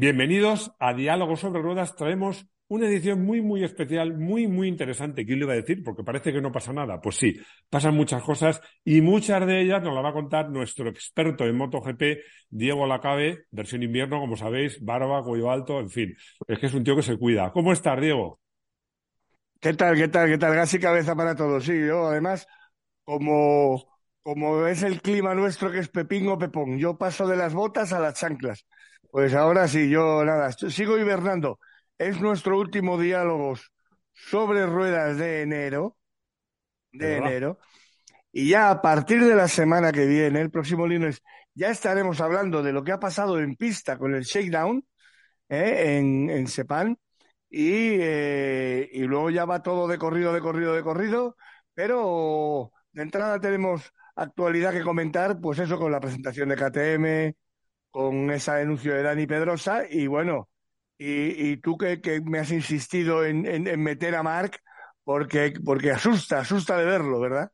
Bienvenidos a Diálogos sobre Ruedas. Traemos una edición muy, muy especial, muy, muy interesante. ¿Quién le iba a decir? Porque parece que no pasa nada. Pues sí, pasan muchas cosas y muchas de ellas nos las va a contar nuestro experto en MotoGP, Diego Lacabe, versión invierno, como sabéis, barba, cuello alto, en fin. Es que es un tío que se cuida. ¿Cómo estás, Diego? ¿Qué tal, qué tal, qué tal? Gas y cabeza para todos. Sí, yo además, como, como es el clima nuestro que es pepín o pepón, yo paso de las botas a las chanclas. Pues ahora sí, yo nada, sigo hibernando. Es nuestro último diálogo sobre ruedas de enero, de enero. Y ya a partir de la semana que viene, el próximo lunes, ya estaremos hablando de lo que ha pasado en pista con el shakedown ¿eh? en, en Sepan. Y, eh, y luego ya va todo de corrido, de corrido, de corrido. Pero de entrada tenemos actualidad que comentar, pues eso con la presentación de KTM, con ese anuncio de Dani Pedrosa y bueno, y, tú que, me has insistido en, en, en, meter a Mark porque, porque asusta, asusta de verlo, ¿verdad?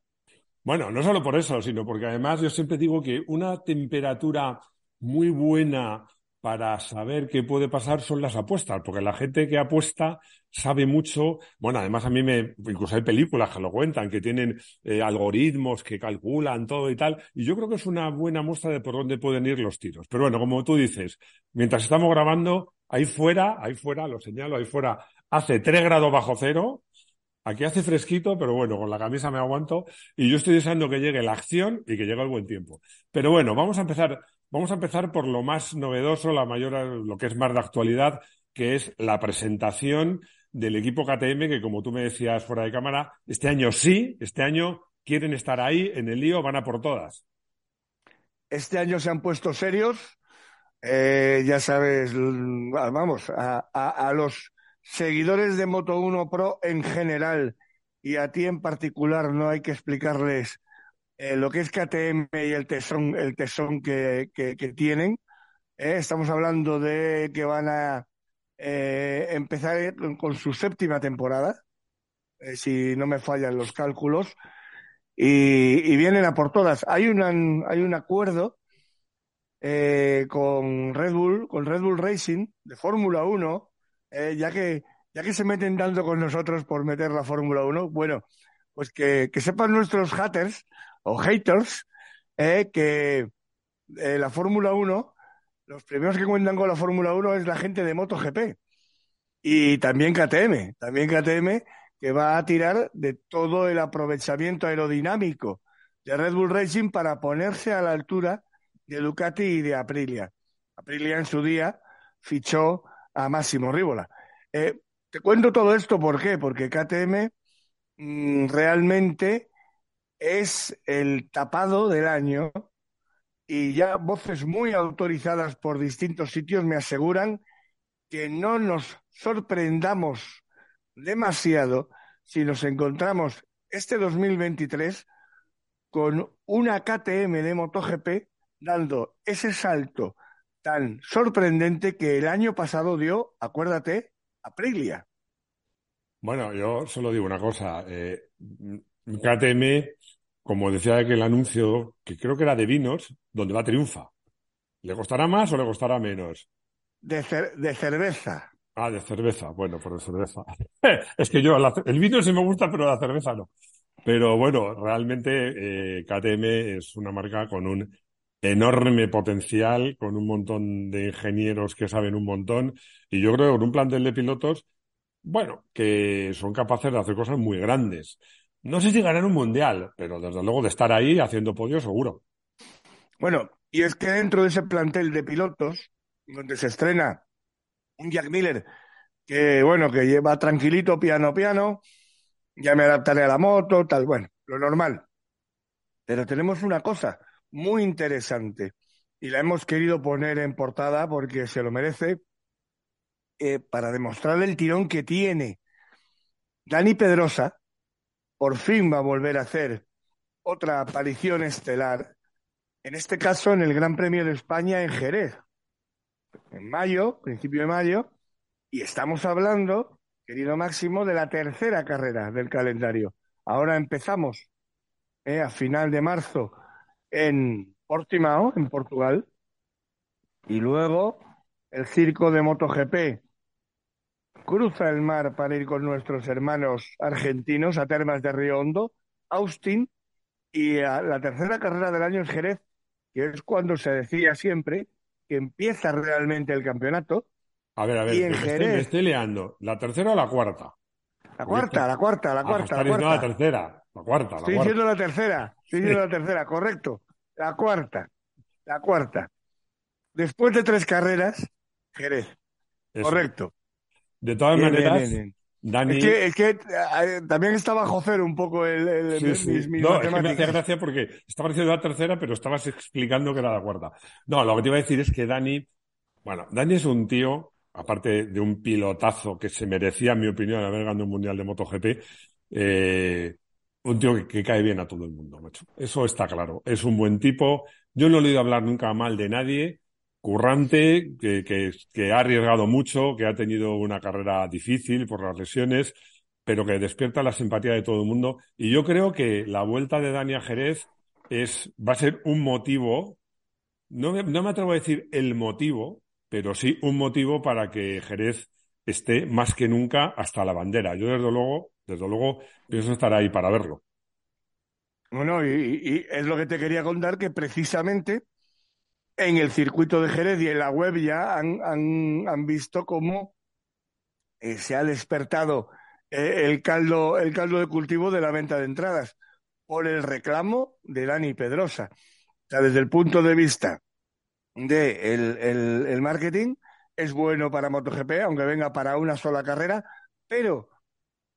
Bueno, no solo por eso, sino porque además yo siempre digo que una temperatura muy buena para saber qué puede pasar son las apuestas, porque la gente que apuesta sabe mucho. Bueno, además a mí me, incluso hay películas que lo cuentan, que tienen eh, algoritmos que calculan todo y tal, y yo creo que es una buena muestra de por dónde pueden ir los tiros. Pero bueno, como tú dices, mientras estamos grabando, ahí fuera, ahí fuera, lo señalo, ahí fuera, hace 3 grados bajo cero, Aquí hace fresquito, pero bueno, con la camisa me aguanto y yo estoy deseando que llegue la acción y que llegue el buen tiempo. Pero bueno, vamos a empezar, vamos a empezar por lo más novedoso, la mayor, lo que es más de actualidad, que es la presentación del equipo KTM, que como tú me decías fuera de cámara, este año sí, este año quieren estar ahí en el lío, van a por todas. Este año se han puesto serios, eh, ya sabes, vamos, a, los seguidores de Moto 1 Pro en general y a ti en particular no hay que explicarles eh, lo que es KTM y el tesón, el tesón que tienen. Eh, estamos hablando de que van a eh, empezar con, su séptima temporada, eh, si no me fallan los cálculos, y, y, vienen a por todas. Hay, una, hay un acuerdo eh, con Red Bull, con Red Bull Racing de Fórmula 1, eh, ya, que, ya que se meten tanto con nosotros por meter la Fórmula 1, bueno, pues que, que, sepan nuestros haters o haters eh, que eh, la Fórmula 1, los primeros que cuentan con la Fórmula 1 es la gente de MotoGP y también KTM, también KTM que va a tirar de todo el aprovechamiento aerodinámico de Red Bull Racing para ponerse a la altura de Ducati y de Aprilia. Aprilia en su día fichó a Máximo Rívola. Eh, te cuento todo esto, ¿por qué? Porque KTM mmm, realmente es el tapado del año y ya voces muy autorizadas por distintos sitios me aseguran que no nos sorprendamos demasiado si nos encontramos este 2023 con una KTM de MotoGP dando ese salto tan sorprendente que el año pasado dio, acuérdate, Aprilia. Bueno, yo solo digo una cosa. Eh, KTM, como decía aquel anuncio, que creo que era de vinos, donde va triunfa. ¿Le costará más o le costará menos? De, cer de cerveza. Ah, de cerveza. Bueno, por de cerveza. es que yo, la, el vino sí me gusta, pero la cerveza no. Pero bueno, realmente eh, KTM es una marca con un enorme potencial, con un montón de ingenieros que saben un montón, y yo creo que con un plantel de pilotos, bueno, que son capaces de hacer cosas muy grandes. No sé si ganar un mundial, pero desde luego de estar ahí haciendo podio seguro. Bueno, y es que dentro de ese plantel de pilotos, donde se estrena un Jack Miller que, bueno, que lleva tranquilito, piano, piano, ya me adaptaré a la moto, tal, bueno, lo normal. Pero tenemos una cosa, muy interesante y la hemos querido poner en portada porque se lo merece. eh, para demostrar el tirón que tiene. Dani Pedrosa por fin va a volver a hacer otra aparición estelar, en este caso en el Gran Premio de España en Jerez, en mayo, principio de mayo, y estamos hablando, querido Máximo, de la tercera carrera del calendario. Ahora empezamos eh, a final de marzo en Portimao, en Portugal, y luego el circo de MotoGP cruza el mar para ir con nuestros hermanos argentinos a Termas de Río Hondo, Austin, y la tercera carrera del año es Jerez, que es cuando se decía siempre que empieza realmente el campeonato. A ver, a ver, me, estoy, liando. ¿La tercera o la cuarta? La cuarta, la cuarta, la ah, cuarta. la, cuarta. la tercera, la cuarta. estoy diciendo la tercera, estoy diciendo la tercera, correcto. La cuarta, la cuarta. Después de tres carreras, Jerez. Correcto. De todas maneras, Dani... Es que, eh, también estaba Jocer un poco el, el sí, no, es que me hacía gracia porque estaba diciendo la tercera, pero estabas explicando que era la cuarta. No, lo que te iba a decir es que Dani, bueno, Dani es un tío, aparte de un pilotazo que se merecía, en mi opinión, haber ganado un mundial de MotoGP, eh, un tío que, cae bien a todo el mundo, macho. Eso está claro. Es un buen tipo. Yo no le he oído hablar nunca mal de nadie currante, que, que, ha arriesgado mucho, que ha tenido una carrera difícil por las lesiones, pero que despierta la simpatía de todo el mundo. Y yo creo que la vuelta de Dani Jerez es, va a ser un motivo, no me, no me atrevo a decir el motivo, pero sí un motivo para que Jerez esté más que nunca hasta la bandera. Yo desde luego, desde luego, pienso estar ahí para verlo. Bueno, y es lo que te quería contar, que precisamente en el circuito de Jerez y en la web ya han, han, visto cómo eh, se ha despertado eh, el, caldo, el caldo de cultivo de la venta de entradas por el reclamo de Dani Pedrosa. O sea, desde el punto de vista de el marketing, es bueno para MotoGP, aunque venga para una sola carrera, pero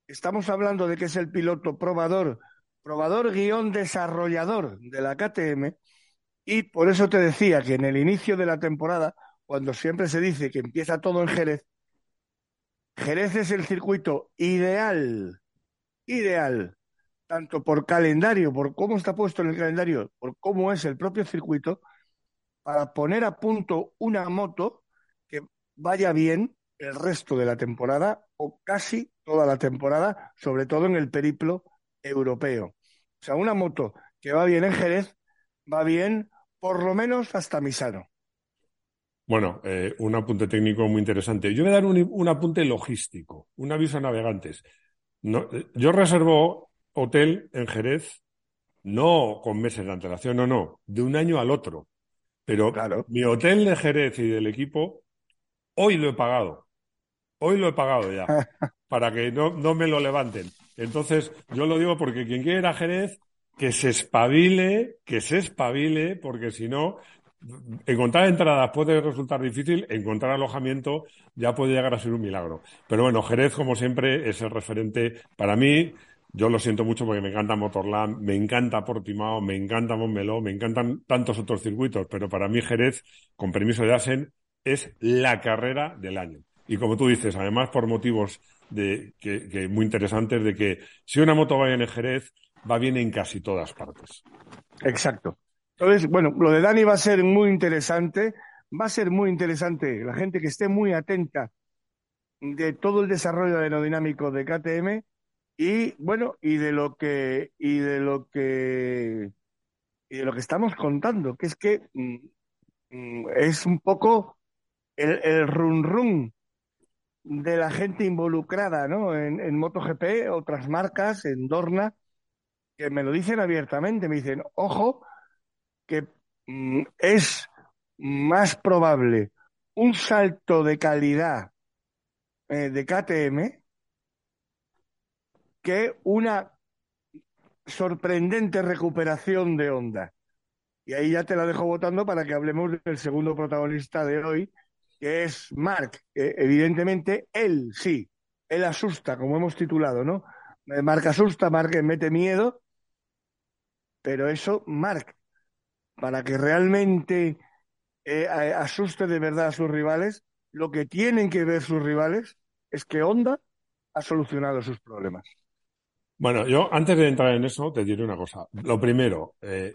estamos hablando de que es el piloto probador, probador guion desarrollador de la KTM, y por eso te decía que en el inicio de la temporada, cuando siempre se dice que empieza todo en Jerez, Jerez es el circuito ideal, ideal, tanto por calendario, por cómo está puesto en el calendario, por cómo es el propio circuito, para poner a punto una moto que vaya bien el resto de la temporada o casi toda la temporada, sobre todo en el periplo europeo. O sea, una moto que va bien en Jerez, va bien por lo menos hasta Misano. Bueno, eh, un apunte técnico muy interesante. Yo voy a dar un, apunte logístico, un aviso a navegantes. Eh, yo reservo hotel en Jerez, no con meses de antelación, no, no, de un año al otro. Pero mi hotel de Jerez y del equipo, hoy lo he pagado. Hoy lo he pagado ya, para que no, no me lo levanten. Entonces, yo lo digo porque quien quiera ir a Jerez, que se espabile, que se espabile, porque si no, encontrar entradas puede resultar difícil, encontrar alojamiento ya puede llegar a ser un milagro. Pero bueno, Jerez, como siempre, es el referente para mí. Yo lo siento mucho porque me encanta Motorland, me encanta Portimao, me encanta Montmeló, me encantan tantos otros circuitos, pero para mí Jerez, con permiso de Asen, es la carrera del año. Y como tú dices, además por motivos de, que, muy interesantes de que si una moto va en Jerez, va bien en casi todas partes. Exacto. Entonces, bueno, lo de Dani va a ser muy interesante, va a ser muy interesante la gente que esté muy atenta de todo el desarrollo aerodinámico de KTM y bueno, y de lo que y de lo que y de lo que estamos contando, que es que mm, mm, es un poco el, run run de la gente involucrada, ¿no? En, en MotoGP, otras marcas, en Dorna, que me lo dicen abiertamente, me dicen, ojo, que mm, es más probable un salto de calidad eh, de KTM que una sorprendente recuperación de Honda. Y ahí ya te la dejo votando para que hablemos del segundo protagonista de hoy, que es Mark. evidentemente, él sí, él asusta, como hemos titulado, ¿no? Mark asusta, Mark mete miedo, pero eso, Mark, para que realmente eh, asuste de verdad a sus rivales, lo que tienen que ver sus rivales es que Honda ha solucionado sus problemas. Bueno, yo antes de entrar en eso te diré una cosa. Lo primero, eh,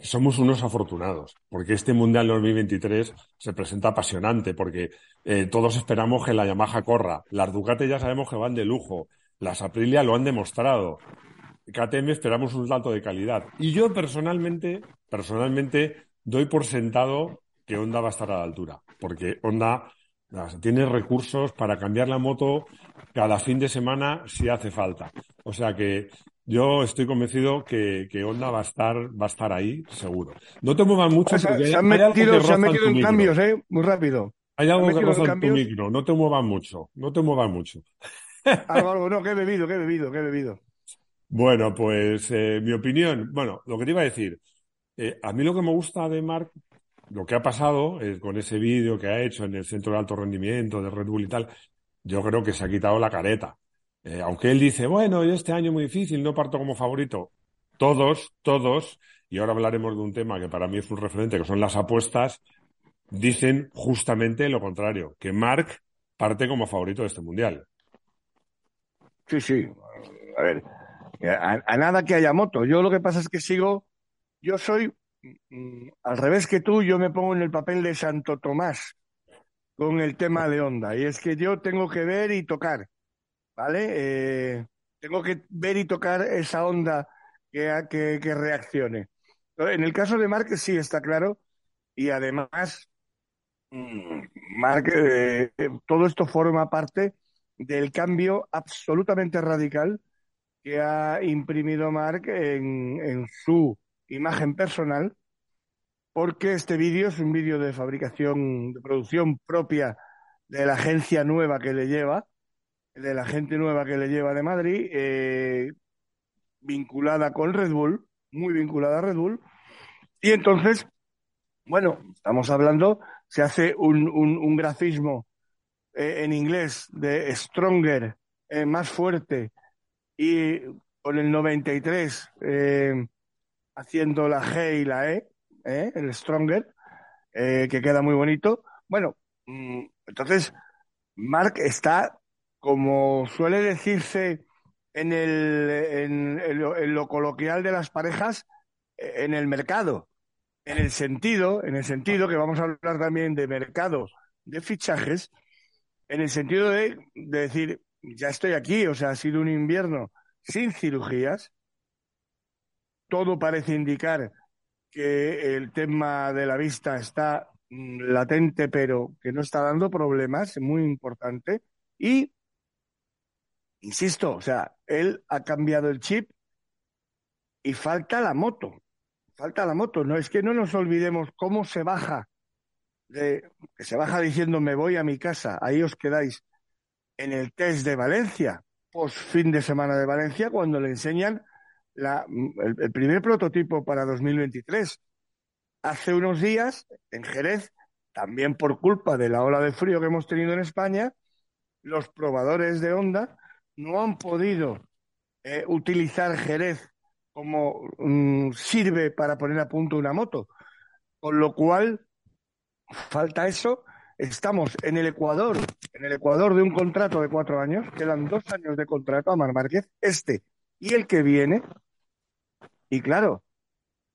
somos unos afortunados, porque este Mundial 2023 se presenta apasionante, porque eh, todos esperamos que la Yamaha corra. Las Ducati ya sabemos que van de lujo. Las Aprilia lo han demostrado. KTM esperamos un salto de calidad. Y yo personalmente, personalmente, doy por sentado que Honda va a estar a la altura, porque Honda tiene recursos para cambiar la moto cada fin de semana si hace falta. O sea que yo estoy convencido que, que Honda va a estar, va a estar ahí, seguro. No te muevas mucho porque se han metido, se han metido en cambios, ¿eh? Muy rápido. Hay algo que roza en tu micro, no te muevas mucho, no te muevas mucho. Algo, algo, no, que he bebido, que he bebido, que he bebido. Bueno, pues eh, mi opinión, bueno, lo que te iba a decir, eh, a mí lo que me gusta de Mark, lo que ha pasado eh, con ese vídeo que ha hecho en el centro de alto rendimiento de Red Bull y tal, yo creo que se ha quitado la careta. Aunque él dice, bueno, este año muy difícil, no parto como favorito. Todos, todos, y ahora hablaremos de un tema que para mí es un referente, que son las apuestas, dicen justamente lo contrario, que Mark parte como favorito de este mundial. Sí, sí. A ver, a, nada que haya moto. Yo lo que pasa es que sigo, yo soy mm, al revés que tú, yo me pongo en el papel de Santo Tomás con el tema de onda. Y es que yo tengo que ver y tocar, ¿vale? Eh, tengo que ver y tocar esa onda que, que, que reaccione. En el caso de Mark sí está claro. Y además, mm, Mark, eh, todo esto forma parte del cambio absolutamente radical que ha imprimido Mark en, su imagen personal, porque este vídeo es un vídeo de fabricación, de producción propia de la agencia nueva que le lleva, de la gente nueva que le lleva de Madrid, eh, vinculada con Red Bull, muy vinculada a Red Bull. Y entonces, bueno, estamos hablando, se hace un, un, un grafismo eh, en inglés de Stronger, eh, más fuerte, y con el 93 eh, haciendo la G y la E, eh, el Stronger, eh, que queda muy bonito. Bueno, mm, entonces Mark está, como suele decirse en, el, en, en, lo, en lo coloquial de las parejas, en el mercado, en el sentido, en el sentido que vamos a hablar también de mercado de fichajes, en el sentido de decir, ya estoy aquí, o sea, ha sido un invierno sin cirugías. Todo parece indicar que el tema de la vista está latente, pero que no está dando problemas, muy importante. Y, insisto, o sea, él ha cambiado el chip y falta la moto. Falta la moto. No es que no nos olvidemos cómo se baja, de, que se baja diciendo me voy a mi casa, ahí os quedáis en el test de Valencia, post fin de semana de Valencia, cuando le enseñan la, el, primer prototipo para 2023. Hace unos días, en Jerez, también por culpa de la ola de frío que hemos tenido en España, los probadores de Honda no han podido eh, utilizar Jerez como um, sirve para poner a punto una moto. Con lo cual, falta eso Estamos en el Ecuador, en el Ecuador de un contrato de cuatro años, quedan dos años de contrato a Mar Márquez, este y el que viene. Y claro,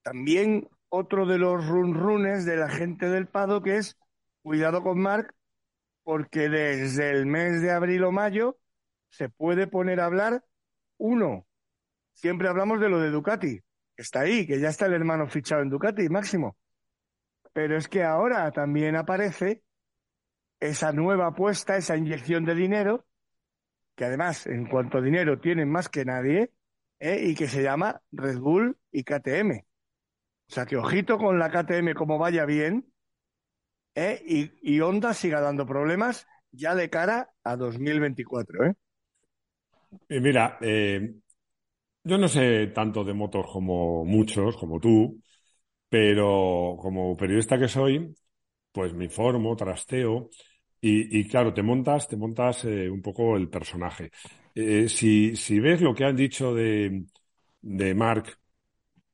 también otro de los runrunes de la gente del Pado que es cuidado con Marc, porque desde el mes de abril o mayo se puede poner a hablar uno. Siempre hablamos de lo de Ducati, que está ahí, que ya está el hermano fichado en Ducati, Máximo. Pero es que ahora también aparece esa nueva apuesta, esa inyección de dinero, que además en cuanto a dinero tienen más que nadie, ¿eh? y que se llama Red Bull y KTM. O sea que ojito con la KTM como vaya bien, ¿eh? y, Honda siga dando problemas ya de cara a 2024. ¿eh? Mira, eh, yo no sé tanto de motos como muchos, como tú, pero como periodista que soy, pues me informo, trasteo, y, y claro, te montas, te montas eh, un poco el personaje. Eh, si, si ves lo que han dicho de, de Mark,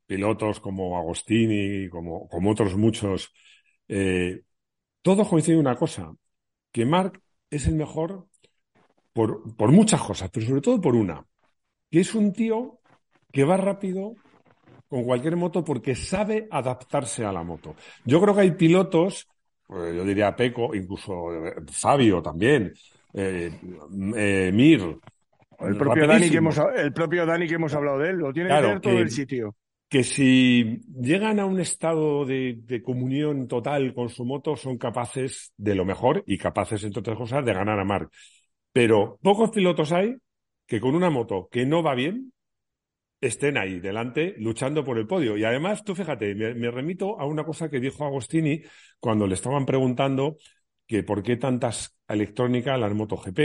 pilotos como Agostini, como, como otros muchos, eh, todo coincide en una cosa, que Mark es el mejor por, por muchas cosas, pero sobre todo por una, que es un tío que va rápido con cualquier moto porque sabe adaptarse a la moto. Yo creo que hay pilotos, yo diría Peco, incluso eh, Fabio también, eh, eh, Mir. El propio, Dani que hemos, el propio Dani que hemos hablado de él, lo tiene que tener todo el sitio. Que si llegan a un estado de, de, comunión total con su moto, son capaces de lo mejor y capaces, entre otras cosas, de ganar a Mark. Pero pocos pilotos hay que con una moto que no va bien, estén ahí delante luchando por el podio. Y además, tú fíjate, me, remito a una cosa que dijo Agostini cuando le estaban preguntando que por qué tantas electrónicas en la MotoGP.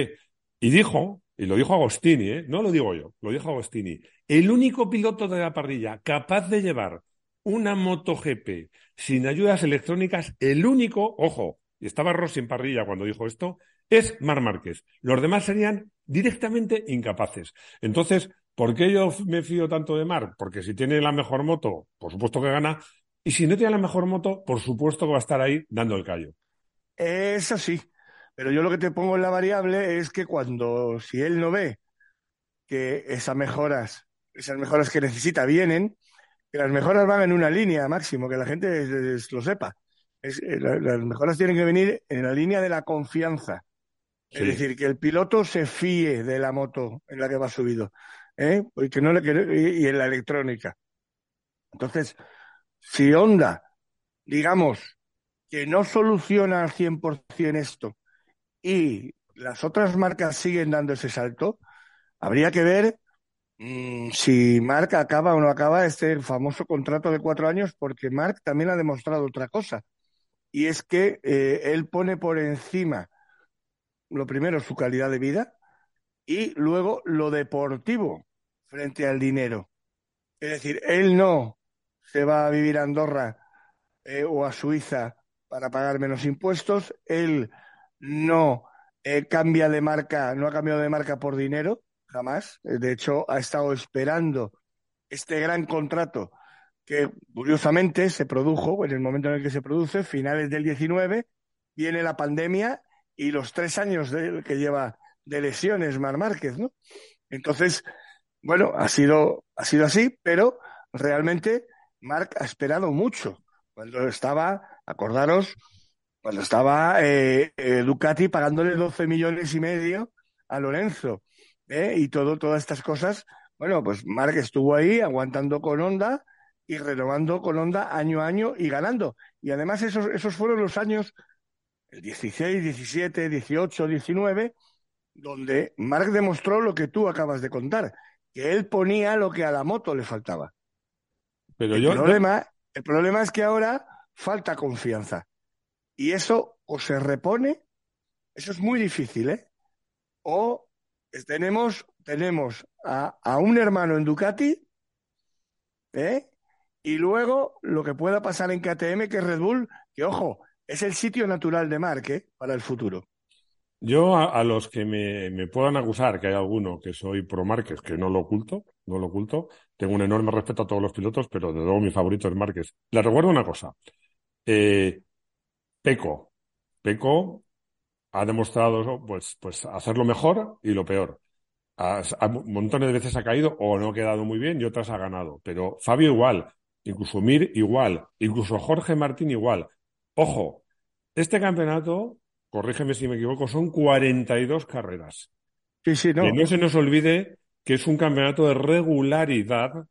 Y dijo, y lo dijo Agostini, ¿eh? no lo digo yo, lo dijo Agostini, el único piloto de la parrilla capaz de llevar una MotoGP sin ayudas electrónicas, el único, ojo, y estaba Rossi en parrilla cuando dijo esto, es Mar Márquez. Los demás serían directamente incapaces. Entonces, ¿por qué yo me fío tanto de Mar? Porque si tiene la mejor moto, por supuesto que gana, y si no tiene la mejor moto, por supuesto que va a estar ahí dando el callo. Eso sí, pero yo lo que te pongo en la variable es que cuando, si él no ve que esas mejoras, esas mejoras que necesita vienen, que las mejoras van en una línea máximo, que la gente lo sepa. Eh, las mejoras tienen que venir en la línea de la confianza. Es decir, que el piloto se fíe de la moto en la que va subido. ¿Eh? Porque no le, y, y en la electrónica. Entonces, si Honda, digamos, que no soluciona al 100% esto y las otras marcas siguen dando ese salto, habría que ver mm, si Mark acaba o no acaba este famoso contrato de cuatro años, porque Mark también ha demostrado otra cosa, y es que eh, él pone por encima, lo primero, su calidad de vida y luego lo deportivo frente al dinero. Es decir, él no se va a vivir a Andorra eh, o a Suiza para pagar menos impuestos. Él no eh, cambia de marca, no ha cambiado de marca por dinero, jamás. Eh, de hecho, ha estado esperando este gran contrato que curiosamente se produjo en el momento en el que se produce, finales del 19, viene la pandemia y los tres años que lleva de lesiones Mar Márquez, ¿no? Entonces, bueno, ha sido, ha sido así, pero realmente Marc ha esperado mucho cuando estaba, acordaros, cuando estaba eh, eh, Ducati pagándole 12 millones y medio a Lorenzo ¿eh? y todo, todas estas cosas. Bueno, pues Marc estuvo ahí aguantando con Honda y renovando con Honda año a año y ganando. Y además esos, esos fueron los años, el 16, 17, 18, 19, donde Marc demostró lo que tú acabas de contar, que él ponía lo que a la moto le faltaba. Pero el problema, el problema es que ahora falta confianza. Y eso o se repone, eso es muy difícil, ¿eh? O tenemos, tenemos a, a un hermano en Ducati, ¿eh? Y luego lo que pueda pasar en KTM, que es Red Bull, que ojo, es el sitio natural de Mark ¿eh? para el futuro. Yo a, los que me, puedan acusar, que hay alguno que soy pro Márquez, que no lo oculto, no lo oculto, tengo un enorme respeto a todos los pilotos, pero de luego mi favorito es Márquez. Les recuerdo una cosa. Eh, Peco. Peco ha demostrado pues, pues hacerlo mejor y lo peor. A, montones de veces ha caído o no ha quedado muy bien y otras ha ganado. Pero Fabio igual, incluso Mir igual, incluso Jorge Martín igual. Ojo, este campeonato corrígeme si me equivoco, son 42 carreras. Sí, sí, no. Que no se nos olvide que es un campeonato de regularidad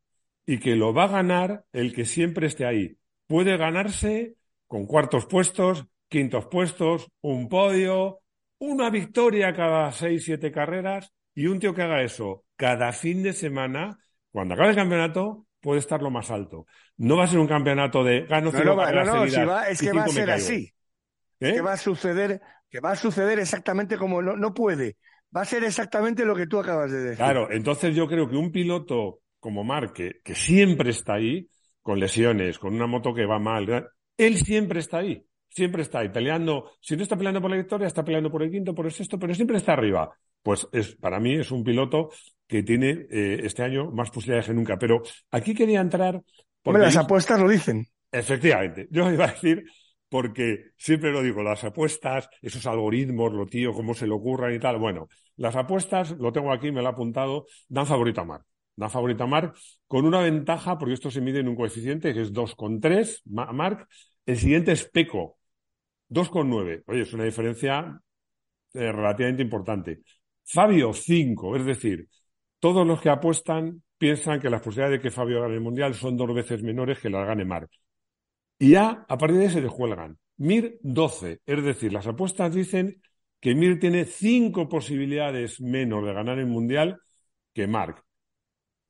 y que lo va a ganar el que siempre esté ahí. Puede ganarse con cuartos puestos, quintos puestos, un podio, una victoria cada seis, siete carreras y un tío que haga eso cada fin de semana, cuando acabe el campeonato, puede estar lo más alto. No va a ser un campeonato de gano no, no, no, es que va a ser así. ¿Eh? Que va a suceder, que va a suceder exactamente como no, no puede. Va a ser exactamente lo que tú acabas de decir. Claro, entonces yo creo que un piloto como Mark, que, siempre está ahí, con lesiones, con una moto que va mal, él siempre está ahí, siempre está ahí, peleando, si no está peleando por la victoria, está peleando por el quinto, por el sexto, pero siempre está arriba. Pues es, para mí es un piloto que tiene eh, este año más posibilidades que nunca. Pero aquí quería entrar. Porque las apuestas lo dicen. Efectivamente. Yo iba a decir porque siempre lo digo, las apuestas, esos algoritmos, lo tío, cómo se le ocurran y tal. Bueno, las apuestas, lo tengo aquí, me lo he apuntado, dan favorito a Mar. Dan favorito a Mark con una ventaja, porque esto se mide en un coeficiente que es 2,3, Mark. El siguiente es Peco, 2,9. Oye, es una diferencia eh, relativamente importante. Fabio, 5. Es decir, todos los que apuestan piensan que las posibilidades de que Fabio gane el Mundial son dos veces menores que las gane Mark. Y ya, a partir de ahí se descuelgan. Mir 12. Es decir, las apuestas dicen que Mir tiene cinco posibilidades menos de ganar el Mundial que Mark.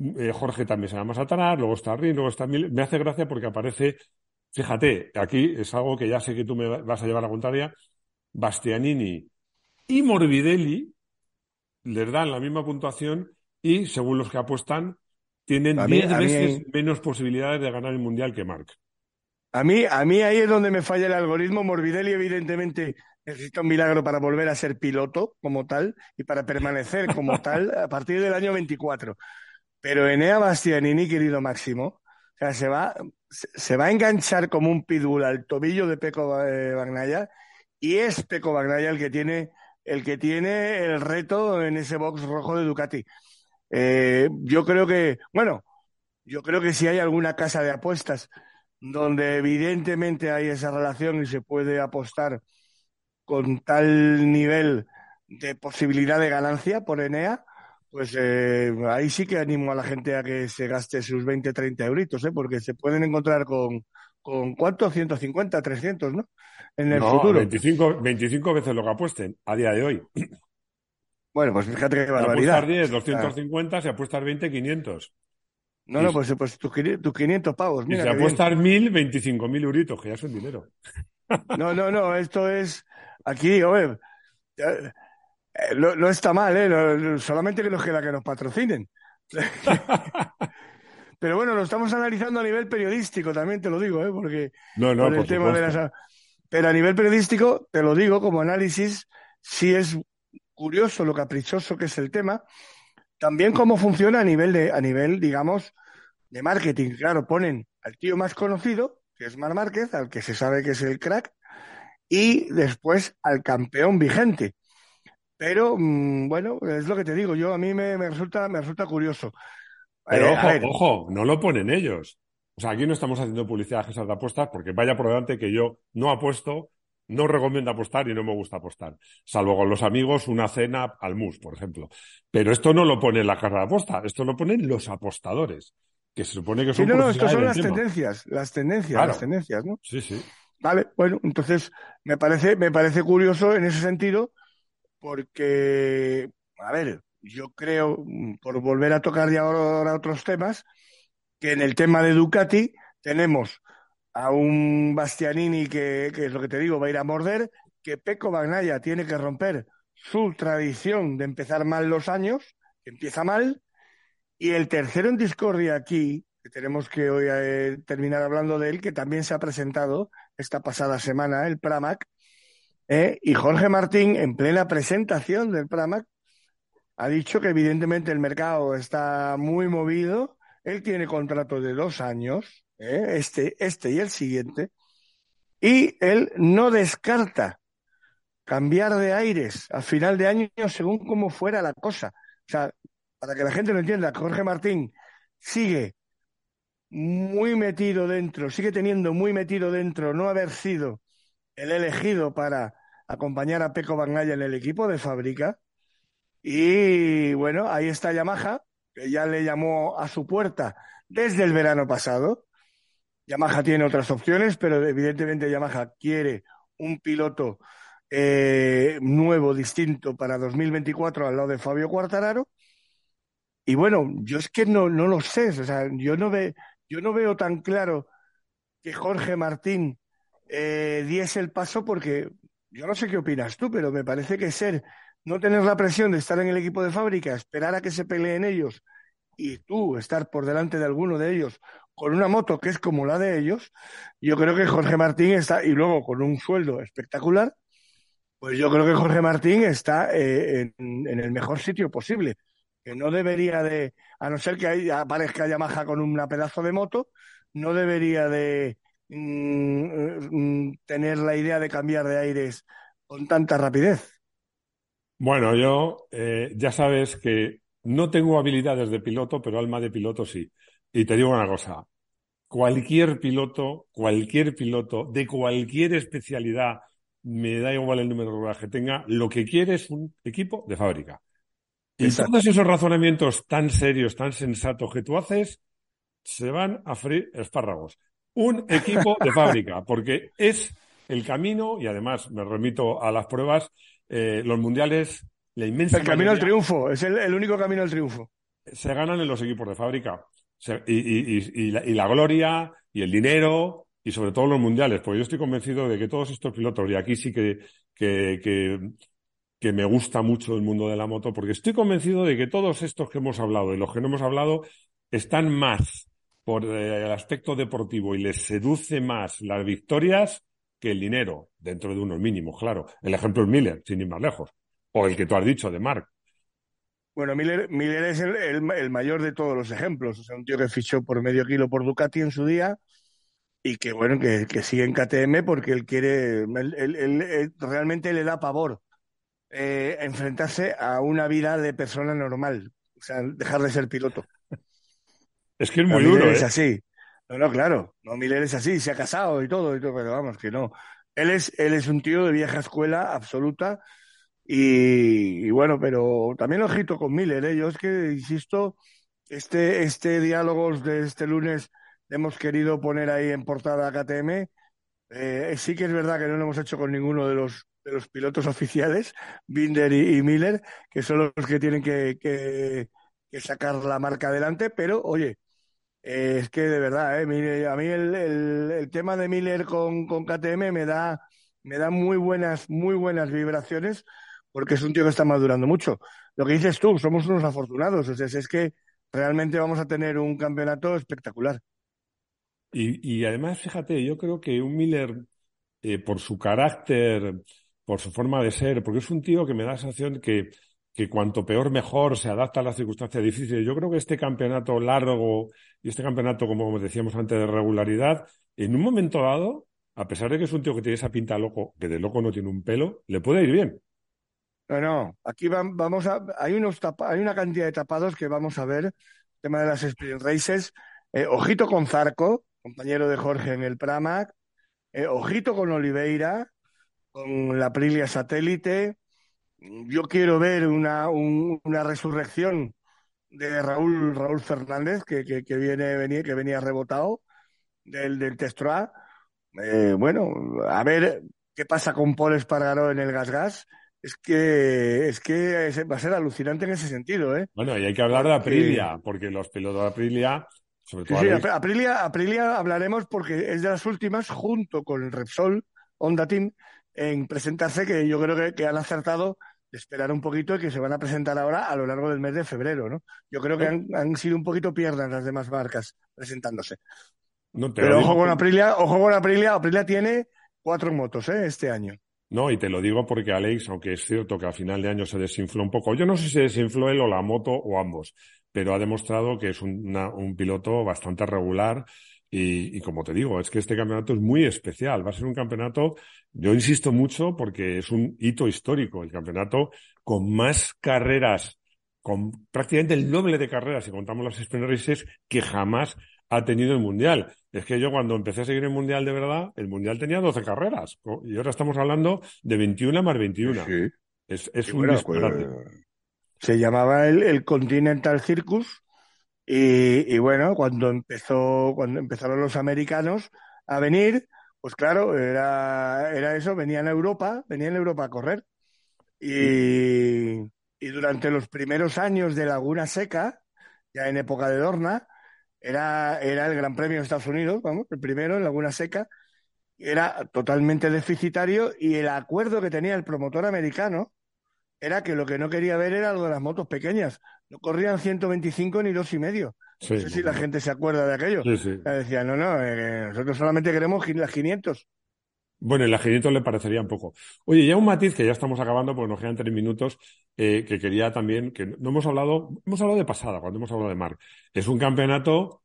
Eh, Jorge también se llama Satanás, luego está Rin, luego está Mir. Me hace gracia porque aparece, fíjate, aquí es algo que ya sé que tú me vas a llevar a contraria, Bastianini y Morbidelli les dan la misma puntuación y, según los que apuestan, tienen 10 veces menos posibilidades de ganar el Mundial que Mark. A mí, a mí ahí es donde me falla el algoritmo. Morbidelli, evidentemente, necesita un milagro para volver a ser piloto como tal y para permanecer como tal a partir del año 24. Pero Enea Bastianini, querido Máximo, o sea, se va, se va a enganchar como un pitbull al tobillo de Peco eh, Bagnaya y es Peco Bagnaya el que tiene el que tiene el reto en ese box rojo de Ducati. Eh, yo creo que, bueno, yo creo que si hay alguna casa de apuestas donde evidentemente hay esa relación y se puede apostar con tal nivel de posibilidad de ganancia por Enea, pues eh, ahí sí que animo a la gente a que se gaste sus 20, 30 euritos, ¿eh? porque se pueden encontrar con, con ¿cuánto? 150, 300, ¿no? En el futuro. 25, 25 veces lo que apuesten a día de hoy. Bueno, pues fíjate qué barbaridad. Si apuestas 10, 250, si apuestas 20, 500. No, no, pues, pues tus, 500 pavos. Mira, y si apuestas mil, 25 mil euritos, que ya son dinero. No, no, no, esto es aquí, oye, eh, no, está mal, ¿eh? solamente que nos queda que nos patrocinen. Pero bueno, lo estamos analizando a nivel periodístico, también te lo digo, ¿eh? Porque no, no, el tema de las... Pero a nivel periodístico, te lo digo, como análisis, sí es curioso lo caprichoso que es el tema. También cómo funciona a nivel de, a nivel, digamos, de marketing. Claro, ponen al tío más conocido, que es Mar Márquez, al que se sabe que es el crack, y después al campeón vigente. Pero mm, bueno, es lo que te digo, yo a mí me, resulta, me resulta curioso. Pero eh, ojo, ojo, no lo ponen ellos. O sea, aquí no estamos haciendo publicidad a de apuestas porque vaya por delante que yo no apuesto, no recomiendo apostar y no me gusta apostar. Salvo con los amigos una cena al mus, por ejemplo. Pero esto no lo pone la casa de apuesta, esto lo ponen los apostadores que se supone que son. Sí, no, no, estas son las tendencias, las tendencias, las tendencias, ¿no? Sí, sí. Vale, bueno, entonces me parece, me parece curioso en ese sentido, porque, a ver, yo creo, por volver a tocar ya ahora otros temas, que en el tema de Ducati tenemos a un Bastianini que, que es lo que te digo, va a ir a morder, que Peco Bagnaya tiene que romper su tradición de empezar mal los años, que empieza mal, y el tercero en discordia aquí, que tenemos que hoy eh, terminar hablando de él, que también se ha presentado esta pasada semana, el Pramac, eh, y Jorge Martín, en plena presentación del Pramac, ha dicho que evidentemente el mercado está muy movido, él tiene contrato de dos años, eh, este, este y el siguiente, y él no descarta cambiar de aires a final de año según cómo fuera la cosa. O sea, para que la gente lo entienda, Jorge Martín sigue muy metido dentro, sigue teniendo muy metido dentro no haber sido el elegido para acompañar a Peco Bangaya en el equipo de fábrica. Y bueno, ahí está Yamaha, que ya le llamó a su puerta desde el verano pasado. Yamaha tiene otras opciones, pero evidentemente Yamaha quiere un piloto eh, nuevo, distinto para 2024 al lado de Fabio Quartararo. Y bueno, yo es que no, no lo sé, o sea, yo no, ve, yo no veo tan claro que Jorge Martín eh, diese el paso porque yo no sé qué opinas tú, pero me parece que ser, no tener la presión de estar en el equipo de fábrica, esperar a que se peleen ellos y tú estar por delante de alguno de ellos con una moto que es como la de ellos, yo creo que Jorge Martín está, y luego con un sueldo espectacular, pues yo creo que Jorge Martín está eh, en, el mejor sitio posible que no debería de, a no ser que ahí aparezca Yamaha con una pedazo de moto, no debería de, mm, tener la idea de cambiar de aires con tanta rapidez? Bueno, yo eh, ya sabes que no tengo habilidades de piloto, pero alma de piloto sí. Y te digo una cosa, cualquier piloto, cualquier piloto de cualquier especialidad, me da igual el número de ruedas que tenga, lo que quiere es un equipo de fábrica. Y todos esos razonamientos tan serios, tan sensatos que tú haces, se van a freír espárragos. Un equipo de fábrica, porque es el camino, y además me remito a las pruebas, eh, los mundiales, la inmensa. El camino al triunfo, es el único camino al triunfo. Se ganan en los equipos de fábrica y, la, gloria y el dinero y sobre todo los mundiales, porque yo estoy convencido de que todos estos pilotos, y aquí sí que, que, que, me gusta mucho el mundo de la moto, porque estoy convencido de que todos estos que hemos hablado y los que no hemos hablado están más por eh, el aspecto deportivo y les seduce más las victorias que el dinero, dentro de unos mínimos, claro. El ejemplo es Miller, sin ir más lejos. O el que tú has dicho de Mark. Bueno, Miller, Miller es el, mayor de todos los ejemplos. O sea, un tío que fichó por medio kilo por Ducati en su día y que, bueno, que, sigue en KTM porque él quiere, él, realmente le da pavor eh, enfrentarse a una vida de persona normal. O sea, dejar de ser piloto. Es que es muy duro. Es ¿eh? así. No, no, claro. No, Miller es así, se ha casado y todo, y todo, pero vamos, que no. Él es, él es un tío de vieja escuela absoluta y, bueno, pero también ojito con Miller, ¿eh? Yo es que, insisto, este, este diálogo de este lunes hemos querido poner ahí en portada a KTM. Eh, sí que es verdad que no lo hemos hecho con ninguno de los, de los pilotos oficiales, Binder y, Miller, que son los que tienen que, que, sacar la marca adelante, pero oye, eh, es que de verdad, eh, a mí el, el, tema de Miller con, con KTM me da, me da muy buenas, muy buenas vibraciones porque es un tío que está madurando mucho. Lo que dices tú, somos unos afortunados, o sea, es que realmente vamos a tener un campeonato espectacular. Y, además, fíjate, yo creo que un Miller, eh, por su carácter, por su forma de ser, porque es un tío que me da la sensación que, que cuanto peor mejor se adapta a las circunstancias difíciles. Yo creo que este campeonato largo y este campeonato, como decíamos antes, de regularidad, en un momento dado, a pesar de que es un tío que tiene esa pinta loco, que de loco no tiene un pelo, le puede ir bien. No, no, aquí vamos a, hay, unos hay una cantidad de tapados que vamos a ver, el tema de las sprint races, eh, ojito con Zarco, compañero de Jorge en el Pramac, eh, ojito con Oliveira, con la Aprilia satélite, yo quiero ver una, una resurrección de Raúl, Raúl Fernández, que, que, viene, venía, que venía rebotado del, del Testroa. Eh, bueno, a ver qué pasa con Paul Espargaró en el Gas Gas es que, es que va a ser alucinante en ese sentido, ¿eh? Bueno, y hay que hablar de Aprilia, porque los pilotos de Aprilia, sobre todo. Sí, Aprilia, Aprilia hablaremos porque es de las últimas, junto con el Repsol, Honda Team, en presentarse, que yo creo que, han acertado de esperar un poquito y que se van a presentar ahora a lo largo del mes de febrero, ¿no? Yo creo que han, sido un poquito piernas las demás marcas presentándose. Pero ojo con Aprilia, ojo con Aprilia, Aprilia tiene cuatro motos, ¿eh? Este año. No, y te lo digo porque Alex, aunque es cierto que a final de año se desinfló un poco, yo no sé si desinfló él o la moto o ambos, pero ha demostrado que es un piloto bastante regular y, y, como te digo, es que este campeonato es muy especial. Va a ser un campeonato, yo insisto mucho porque es un hito histórico, el campeonato con más carreras, con prácticamente el doble de carreras, si contamos las sprint que jamás ha tenido el Mundial. Es que yo cuando empecé a seguir el Mundial de verdad, el Mundial tenía 12 carreras. Y ahora estamos hablando de 21 más 21. Sí. Es, es un pues, se llamaba el, Continental Circus. Y, bueno, cuando empezó, cuando empezaron los americanos a venir, pues claro, era, era eso, venían a Europa, venían a Europa a correr. Y, y durante los primeros años de Laguna Seca, ya en época de Dorna, era, era el Gran Premio de Estados Unidos, vamos, el primero en Laguna Seca, era totalmente deficitario y el acuerdo que tenía el promotor americano era que lo que no quería ver era lo de las motos pequeñas. No corrían 125 ni dos y medio. no sé si la gente se acuerda de aquello. Sí, Decía, no, no, eh, nosotros solamente queremos las 500. Bueno, el ajedito le parecería un poco. Oye, ya un matiz que ya estamos acabando porque nos quedan tres minutos, eh, que quería también, que no hemos hablado, hemos hablado de pasada cuando hemos hablado de Marc. Es un campeonato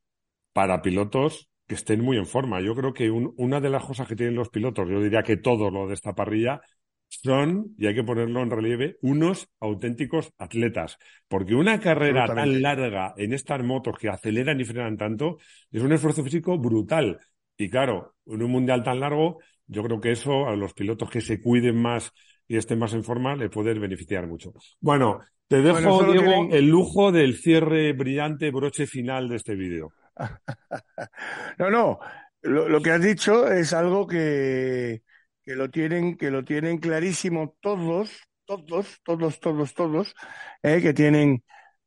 para pilotos que estén muy en forma. Yo creo que una de las cosas que tienen los pilotos, yo diría que todo lo de esta parrilla, son, y hay que ponerlo en relieve, unos auténticos atletas. Porque una carrera tan larga en estas motos que aceleran y frenan tanto es un esfuerzo físico brutal. Y claro, en un mundial tan largo, yo creo que eso a los pilotos que se cuiden más y estén más en forma le puede beneficiar mucho. Bueno, te dejo, Diego, el lujo del cierre brillante, broche final de este vídeo. no, no, lo, que has dicho es algo que, que, lo tienen, que lo tienen clarísimo todos, todos, todos, todos, todos, eh, que tienen,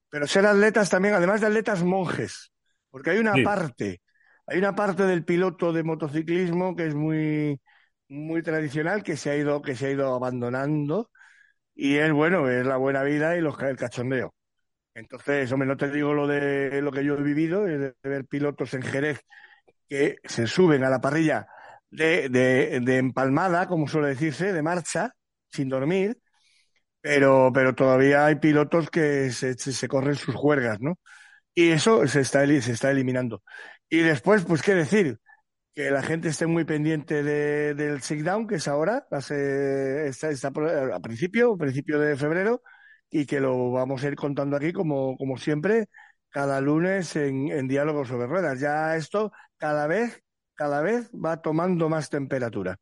pero ser atletas también, además de atletas monjes, porque hay una parte, hay una parte del piloto de motociclismo que es muy, muy tradicional, que se ha ido, que se ha ido abandonando, y es bueno, es la buena vida y los, el cachondeo. Entonces, hombre, no te digo lo de lo que yo he vivido, de ver pilotos en Jerez que se suben a la parrilla de, de, empalmada, como suele decirse, de marcha, sin dormir, pero, pero todavía hay pilotos que se, se, corren sus juergas, ¿no? Y eso se está, se está eliminando. Y después, pues, ¿qué decir? Que la gente esté muy pendiente de, del down, que es ahora, está, está, a principio, principio de febrero, y que lo vamos a ir contando aquí como, como siempre, cada lunes en, en Diálogo sobre Ruedas. Ya esto cada vez, cada vez va tomando más temperatura.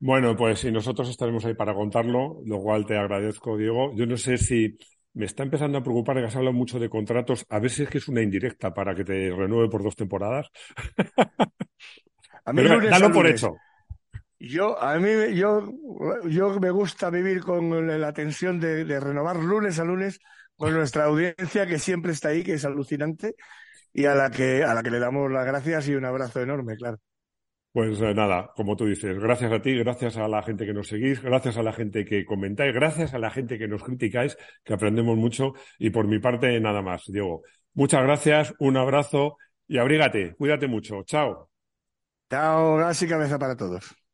Bueno, pues si nosotros estaremos ahí para contarlo, lo cual te agradezco, Diego. Yo no sé si me está empezando a preocupar que has hablado mucho de contratos. A ver si es que es una indirecta para que te renueve por dos temporadas. A mí Pero, dalo por hecho. Yo, a mí, yo, yo me gusta vivir con la tensión de, renovar lunes a lunes con nuestra audiencia que siempre está ahí, que es alucinante, y a la que, a la que le damos las gracias y un abrazo enorme, claro. Pues eh, nada, como tú dices, gracias a ti, gracias a la gente que nos seguís, gracias a la gente que comentáis, gracias a la gente que nos criticáis, que aprendemos mucho, y por mi parte, nada más, Diego. Muchas gracias, un abrazo y abrígate, cuídate mucho. Chao. Chao, gas y cabeza para todos.